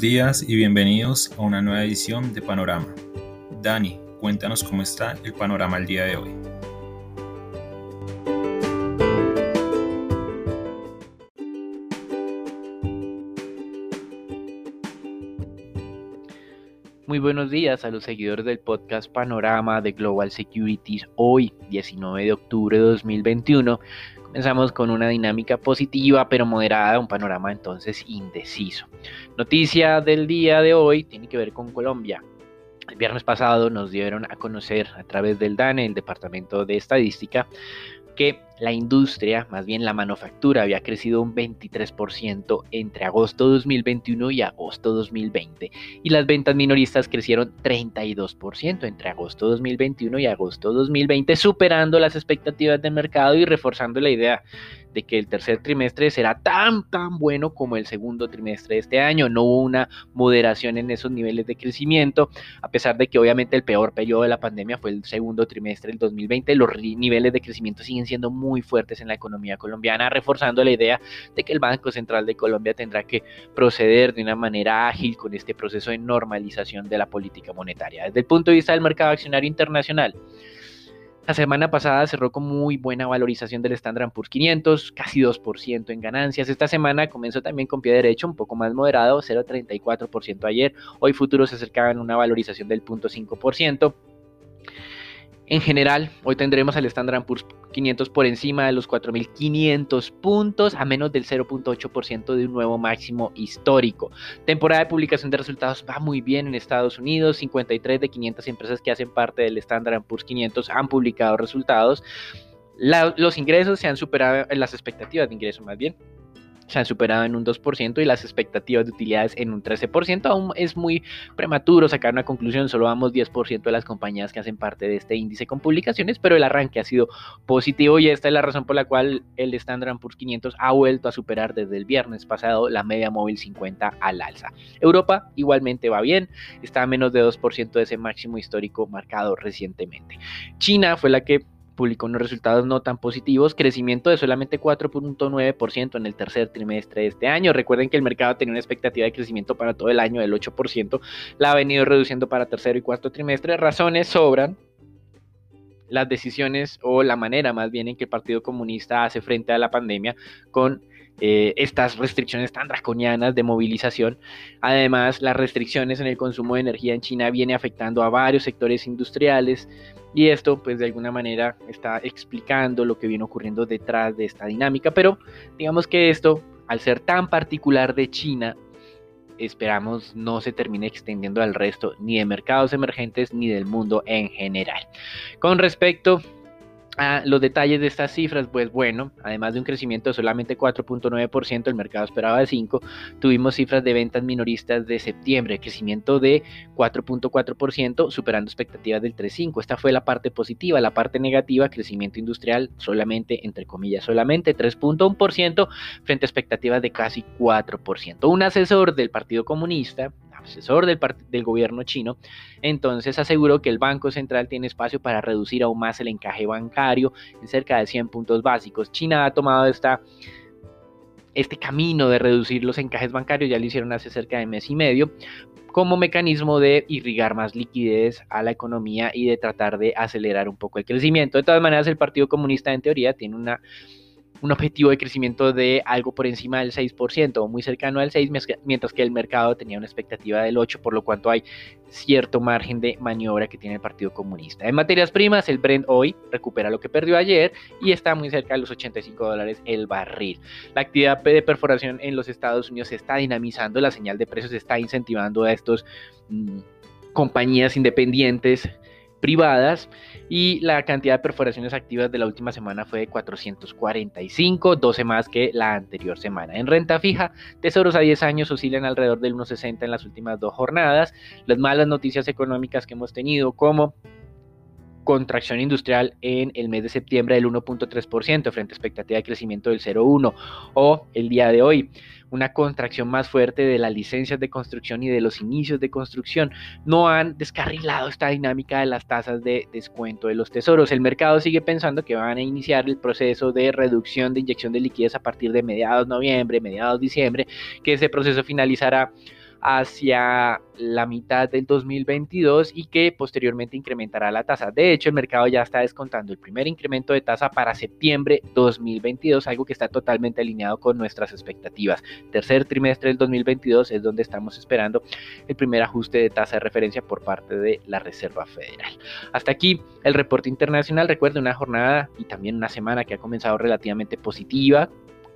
Días y bienvenidos a una nueva edición de Panorama. Dani, cuéntanos cómo está el panorama el día de hoy. Muy buenos días a los seguidores del podcast Panorama de Global Securities hoy, 19 de octubre de 2021. Comenzamos con una dinámica positiva pero moderada, un panorama entonces indeciso. Noticia del día de hoy tiene que ver con Colombia. El viernes pasado nos dieron a conocer a través del DANE, el Departamento de Estadística, que la industria, más bien la manufactura, había crecido un 23% entre agosto 2021 y agosto 2020. Y las ventas minoristas crecieron 32% entre agosto 2021 y agosto 2020, superando las expectativas del mercado y reforzando la idea de que el tercer trimestre será tan, tan bueno como el segundo trimestre de este año. No hubo una moderación en esos niveles de crecimiento, a pesar de que obviamente el peor periodo de la pandemia fue el segundo trimestre del 2020. Los niveles de crecimiento siguen siendo muy fuertes en la economía colombiana, reforzando la idea de que el Banco Central de Colombia tendrá que proceder de una manera ágil con este proceso de normalización de la política monetaria. Desde el punto de vista del mercado accionario internacional, la semana pasada cerró con muy buena valorización del Standard Poor's 500, casi 2% en ganancias. Esta semana comenzó también con pie derecho, un poco más moderado, 0,34% ayer. Hoy futuros se acercaban a una valorización del 0.5%. En general, hoy tendremos al Standard Poor's 500 por encima de los 4.500 puntos, a menos del 0.8% de un nuevo máximo histórico. Temporada de publicación de resultados va muy bien en Estados Unidos. 53 de 500 empresas que hacen parte del Standard Poor's 500 han publicado resultados. los ingresos se han superado, las expectativas de ingreso más bien, se han superado en un 2% y las expectativas de utilidades en un 13%. Aún es muy prematuro sacar una conclusión, solo vamos 10% de las compañías que hacen parte de este índice con publicaciones, pero el arranque ha sido positivo y esta es la razón por la cual el Standard Poor's 500 ha vuelto a superar desde el viernes pasado la media móvil 50 al alza. Europa igualmente va bien, está a menos de 2% de ese máximo histórico marcado recientemente. China fue la que publicó unos resultados no tan positivos, crecimiento de solamente 4.9% en el tercer trimestre de este año. Recuerden que el mercado tenía una expectativa de crecimiento para todo el año del 8%, la ha venido reduciendo para tercero y cuarto trimestre. Razones sobran, las decisiones o la manera más bien en que el Partido Comunista hace frente a la pandemia con eh, estas restricciones tan draconianas de movilización. Además, las restricciones en el consumo de energía en China viene afectando a varios sectores industriales, y esto, pues de alguna manera, está explicando lo que viene ocurriendo detrás de esta dinámica. Pero digamos que esto, al ser tan particular de China, esperamos no se termine extendiendo al resto ni de mercados emergentes ni del mundo en general. Con respecto los detalles de estas cifras, pues bueno, además de un crecimiento de solamente 4.9%, el mercado esperaba de 5, tuvimos cifras de ventas minoristas de septiembre, crecimiento de 4.4%, superando expectativas del 3.5. Esta fue la parte positiva, la parte negativa, crecimiento industrial solamente, entre comillas, solamente 3.1% frente a expectativas de casi 4%. Un asesor del Partido Comunista asesor del, gobierno chino, entonces aseguró que el Banco Central tiene espacio para reducir aún más el encaje bancario en cerca de 100 puntos básicos. China ha tomado esta este camino de reducir los encajes bancarios, ya lo hicieron hace cerca de mes y medio, como mecanismo de irrigar más liquidez a la economía y de tratar de acelerar un poco el crecimiento. De todas maneras, el Partido Comunista en teoría tiene una un objetivo de crecimiento de algo por encima del 6% o muy cercano al 6%, mientras que el mercado tenía una expectativa del 8%, por lo cuanto hay cierto margen de maniobra que tiene el Partido Comunista. En materias primas, el Brent hoy recupera lo que perdió ayer y está muy cerca de los 85 dólares el barril. La actividad de perforación en los Estados Unidos se está dinamizando, la señal de precios está incentivando a estos mm, compañías independientes privadas y la cantidad de perforaciones activas de la última semana fue de 445, 12 más que la anterior semana. En renta fija, tesoros a 10 años oscilan alrededor del 1,60 en las últimas dos jornadas. Las malas noticias económicas que hemos tenido como contracción industrial en el mes de septiembre del 1.3% frente a expectativa de crecimiento del 0.1 o el día de hoy una contracción más fuerte de las licencias de construcción y de los inicios de construcción no han descarrilado esta dinámica de las tasas de descuento de los tesoros. El mercado sigue pensando que van a iniciar el proceso de reducción de inyección de liquidez a partir de mediados noviembre, mediados diciembre, que ese proceso finalizará hacia la mitad del 2022 y que posteriormente incrementará la tasa. De hecho, el mercado ya está descontando el primer incremento de tasa para septiembre 2022, algo que está totalmente alineado con nuestras expectativas. Tercer trimestre del 2022 es donde estamos esperando el primer ajuste de tasa de referencia por parte de la Reserva Federal. Hasta aquí el reporte internacional. Recuerde una jornada y también una semana que ha comenzado relativamente positiva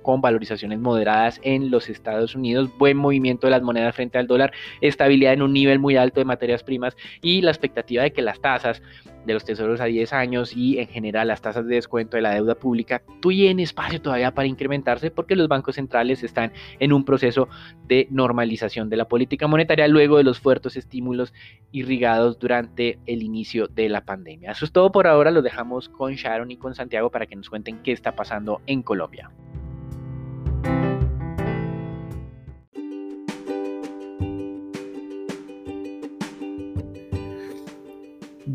con valorizaciones moderadas en los Estados Unidos, buen movimiento de las monedas frente al dólar, estabilidad en un nivel muy alto de materias primas y la expectativa de que las tasas de los tesoros a 10 años y en general las tasas de descuento de la deuda pública tienen espacio todavía para incrementarse porque los bancos centrales están en un proceso de normalización de la política monetaria luego de los fuertes estímulos irrigados durante el inicio de la pandemia. Eso es todo por ahora, lo dejamos con Sharon y con Santiago para que nos cuenten qué está pasando en Colombia.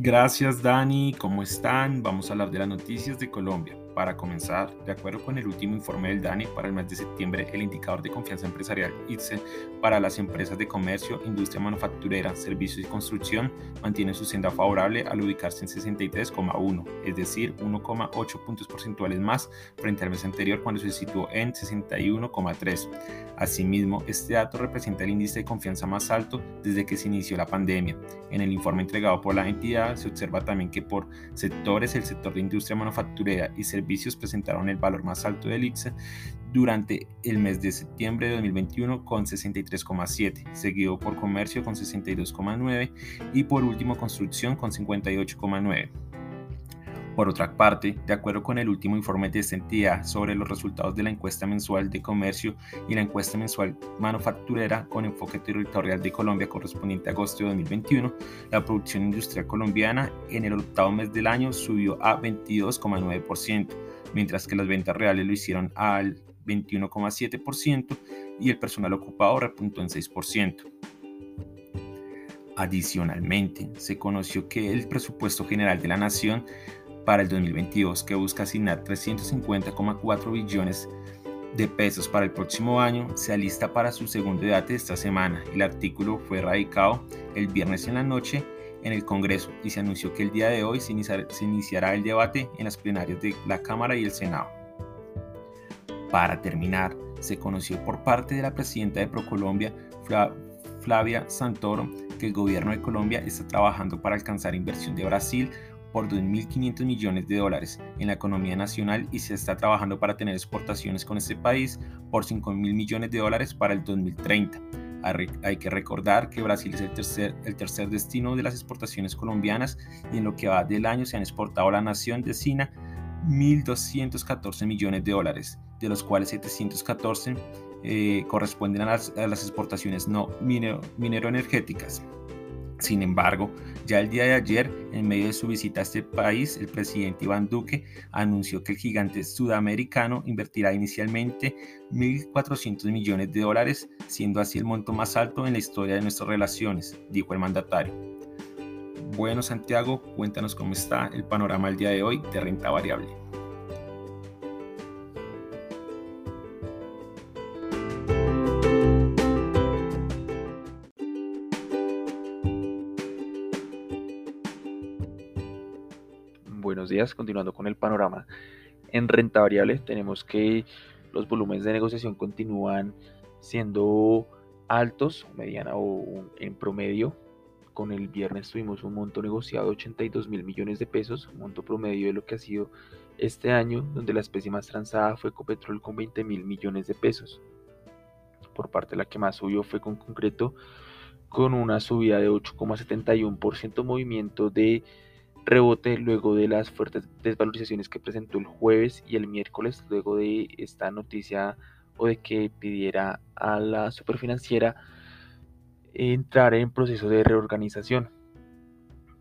Gracias Dani, ¿cómo están? Vamos a hablar de las noticias de Colombia. Para comenzar, de acuerdo con el último informe del DANI para el mes de septiembre, el indicador de confianza empresarial ITSE para las empresas de comercio, industria manufacturera, servicios y construcción mantiene su senda favorable al ubicarse en 63,1, es decir, 1,8 puntos porcentuales más frente al mes anterior cuando se situó en 61,3. Asimismo, este dato representa el índice de confianza más alto desde que se inició la pandemia. En el informe entregado por la entidad se observa también que por sectores el sector de industria manufacturera y servicios presentaron el valor más alto del IPSA durante el mes de septiembre de 2021 con 63,7, seguido por comercio con 62,9 y por último construcción con 58,9. Por otra parte, de acuerdo con el último informe de esta entidad sobre los resultados de la encuesta mensual de comercio y la encuesta mensual manufacturera con enfoque territorial de Colombia correspondiente a agosto de 2021, la producción industrial colombiana en el octavo mes del año subió a 22,9%, mientras que las ventas reales lo hicieron al 21,7% y el personal ocupado repuntó en 6%. Adicionalmente, se conoció que el presupuesto general de la Nación para el 2022 que busca asignar 350,4 billones de pesos para el próximo año se alista para su segundo debate esta semana. El artículo fue radicado el viernes en la noche en el Congreso y se anunció que el día de hoy se, iniciará el debate en las plenarias de la Cámara y el Senado. Para terminar, se conoció por parte de la presidenta de ProColombia, Flavia Santoro, que el gobierno de Colombia está trabajando para alcanzar inversión de Brasil por 2.500 millones de dólares en la economía nacional y se está trabajando para tener exportaciones con este país por 5.000 millones de dólares para el 2030. Hay que recordar que Brasil es el tercer, el tercer destino de las exportaciones colombianas y en lo que va del año se han exportado a la nación de Sina 1.214 millones de dólares, de los cuales 714 eh, corresponden a las, exportaciones no minero, energéticas. Sin embargo, ya el día de ayer, en medio de su visita a este país, el presidente Iván Duque anunció que el gigante sudamericano invertirá inicialmente 1.400 millones de dólares, siendo así el monto más alto en la historia de nuestras relaciones, dijo el mandatario. Bueno, Santiago, cuéntanos cómo está el panorama el día de hoy de renta variable. Continuando con el panorama. En renta variable tenemos que los volúmenes de negociación continúan siendo altos, mediana o en promedio. Con el viernes tuvimos un monto negociado de 82 mil millones de pesos, un monto promedio de lo que ha sido este año, donde la especie más transada fue Ecopetrol con 20 mil millones de pesos. Por parte de la que más subió fue con concreto con una subida de 8,71% movimiento de rebote luego de las fuertes desvalorizaciones que presentó el jueves y el miércoles, luego de esta noticia o de que pidiera a la superfinanciera entrar en proceso de reorganización.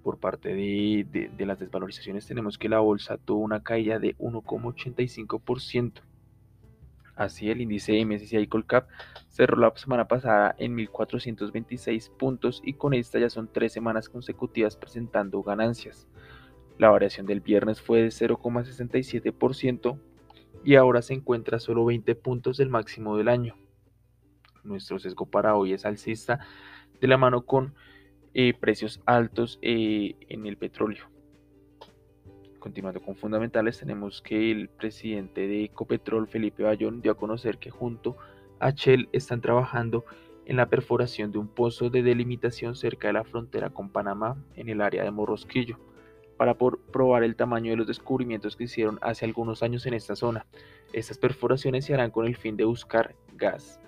Por parte de, de las desvalorizaciones tenemos que la bolsa tuvo una caída de 1,85%. Así, el índice MSCI Colcap cerró la semana pasada en 1.426 puntos y con esta ya son tres semanas consecutivas presentando ganancias. La variación del viernes fue de 0,67% y ahora se encuentra solo 20 puntos del máximo del año. nuestro sesgo para hoy es alcista de la mano con eh, precios altos eh, en el petróleo. Continuando con fundamentales, tenemos que el presidente de Ecopetrol, Felipe Bayón, dio a conocer que junto a Shell están trabajando en la perforación de un pozo de delimitación cerca de la frontera con Panamá en el área de Morrosquillo para probar el tamaño de los descubrimientos que hicieron hace algunos años en esta zona. Estas perforaciones se harán con el fin de buscar gas.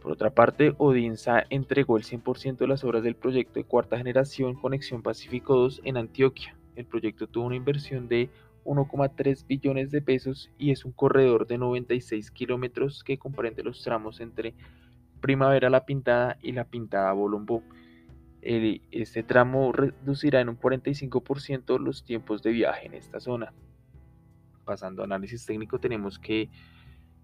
Por otra parte, Odinsa entregó el 100% de las obras del proyecto de cuarta generación Conexión Pacífico 2 en Antioquia. El proyecto tuvo una inversión de 1,3 billones de pesos y es un corredor de 96 kilómetros que comprende los tramos entre Primavera La Pintada y La Pintada Bolombó este tramo reducirá en un 45% los tiempos de viaje en esta zona. Pasando a análisis técnico, tenemos que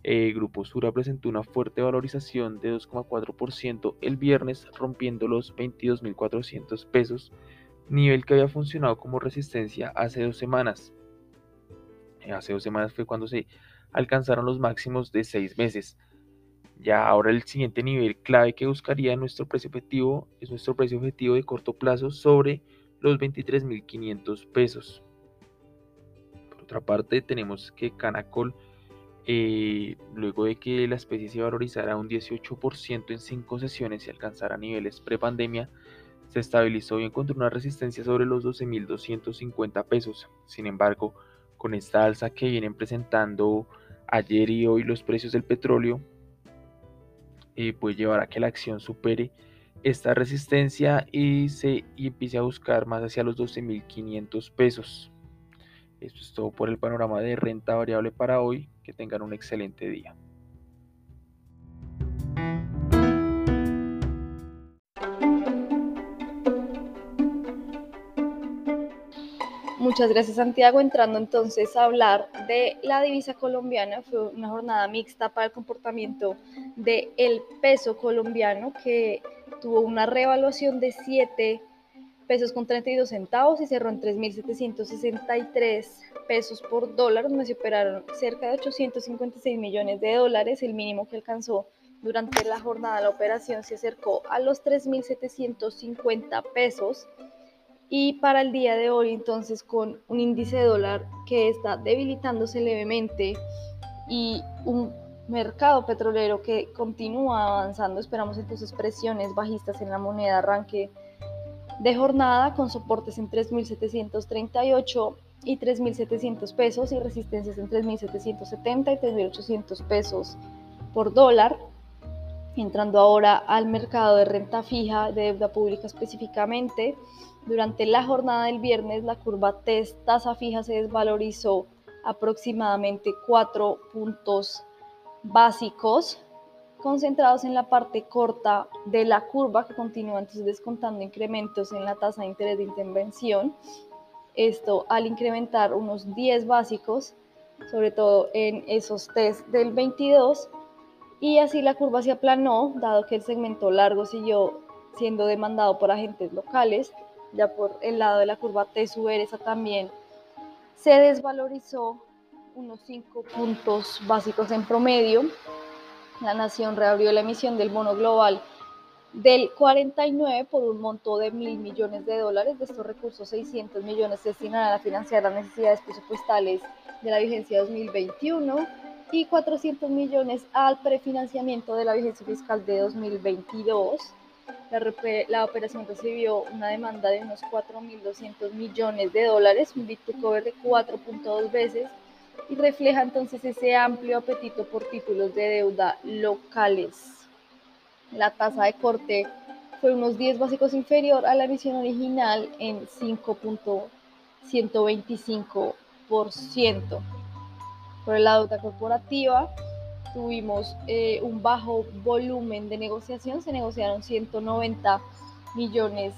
eh, Grupo Sura presentó una fuerte valorización de 2,4% el viernes, rompiendo los 22.400 pesos, nivel que había funcionado como resistencia hace dos semanas. Eh, hace dos semanas fue cuando se alcanzaron los máximos de seis meses. Ya ahora el siguiente nivel clave que buscaría nuestro precio objetivo es nuestro precio objetivo de corto plazo sobre los 23.500 pesos. Por otra parte tenemos que Canacol, eh, luego de que la especie se valorizara un 18% en 5 sesiones y alcanzara niveles prepandemia, se estabilizó y encontró una resistencia sobre los 12.250 pesos. Sin embargo, con esta alza que vienen presentando ayer y hoy los precios del petróleo, eh, puede llevar a que la acción supere esta resistencia y se empiece a buscar más hacia los 12.500 pesos. Esto es todo por el panorama de renta variable para hoy. Que tengan un excelente día. Muchas gracias Santiago. Entrando entonces a hablar de la divisa colombiana, fue una jornada mixta para el comportamiento del el peso colombiano que tuvo una revaluación de 7 pesos con 32 centavos y cerró en 3.763 pesos por dólar, donde se operaron cerca de 856 millones de dólares, el mínimo que alcanzó durante la jornada la operación se acercó a los 3.750 pesos y para el día de hoy entonces con un índice de dólar que está debilitándose levemente y un mercado petrolero que continúa avanzando, esperamos entonces presiones bajistas en la moneda arranque de jornada con soportes en 3.738 y 3.700 pesos y resistencias en 3.770 y 3.800 pesos por dólar. Entrando ahora al mercado de renta fija, de deuda pública específicamente, durante la jornada del viernes, la curva TES tasa fija se desvalorizó aproximadamente 4 puntos básicos concentrados en la parte corta de la curva que continúa entonces descontando incrementos en la tasa de interés de intervención. Esto al incrementar unos 10 básicos, sobre todo en esos test del 22, y así la curva se aplanó, dado que el segmento largo siguió siendo demandado por agentes locales ya por el lado de la curva T esa también se desvalorizó unos 5 puntos básicos en promedio. La nación reabrió la emisión del bono global del 49 por un monto de mil millones de dólares. De estos recursos, 600 millones se destinarán a financiar las necesidades presupuestales de la vigencia 2021 y 400 millones al prefinanciamiento de la vigencia fiscal de 2022. La, operación recibió una demanda de unos 4.200 millones de dólares, un bit cover de 4.2 veces y refleja entonces ese amplio apetito por títulos de deuda locales. La tasa de corte fue unos 10 básicos inferior a la emisión original en 5.125%. Por de deuda corporativa, tuvimos eh, un bajo volumen de negociación, se negociaron 190 millones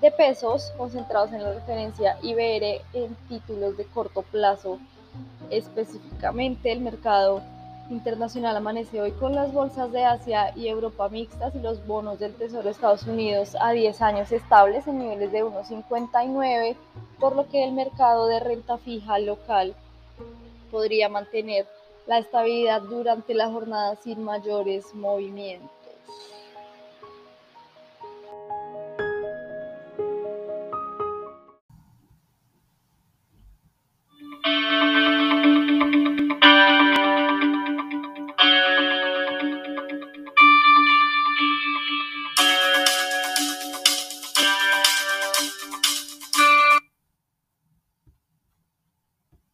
de pesos concentrados en la referencia IBR en títulos de corto plazo. Específicamente el mercado internacional amanece hoy con las bolsas de Asia y Europa mixtas y los bonos del Tesoro de Estados Unidos a 10 años estables en niveles de 1,59, por lo que el mercado de renta fija local podría mantener la estabilidad durante la jornada sin mayores movimientos.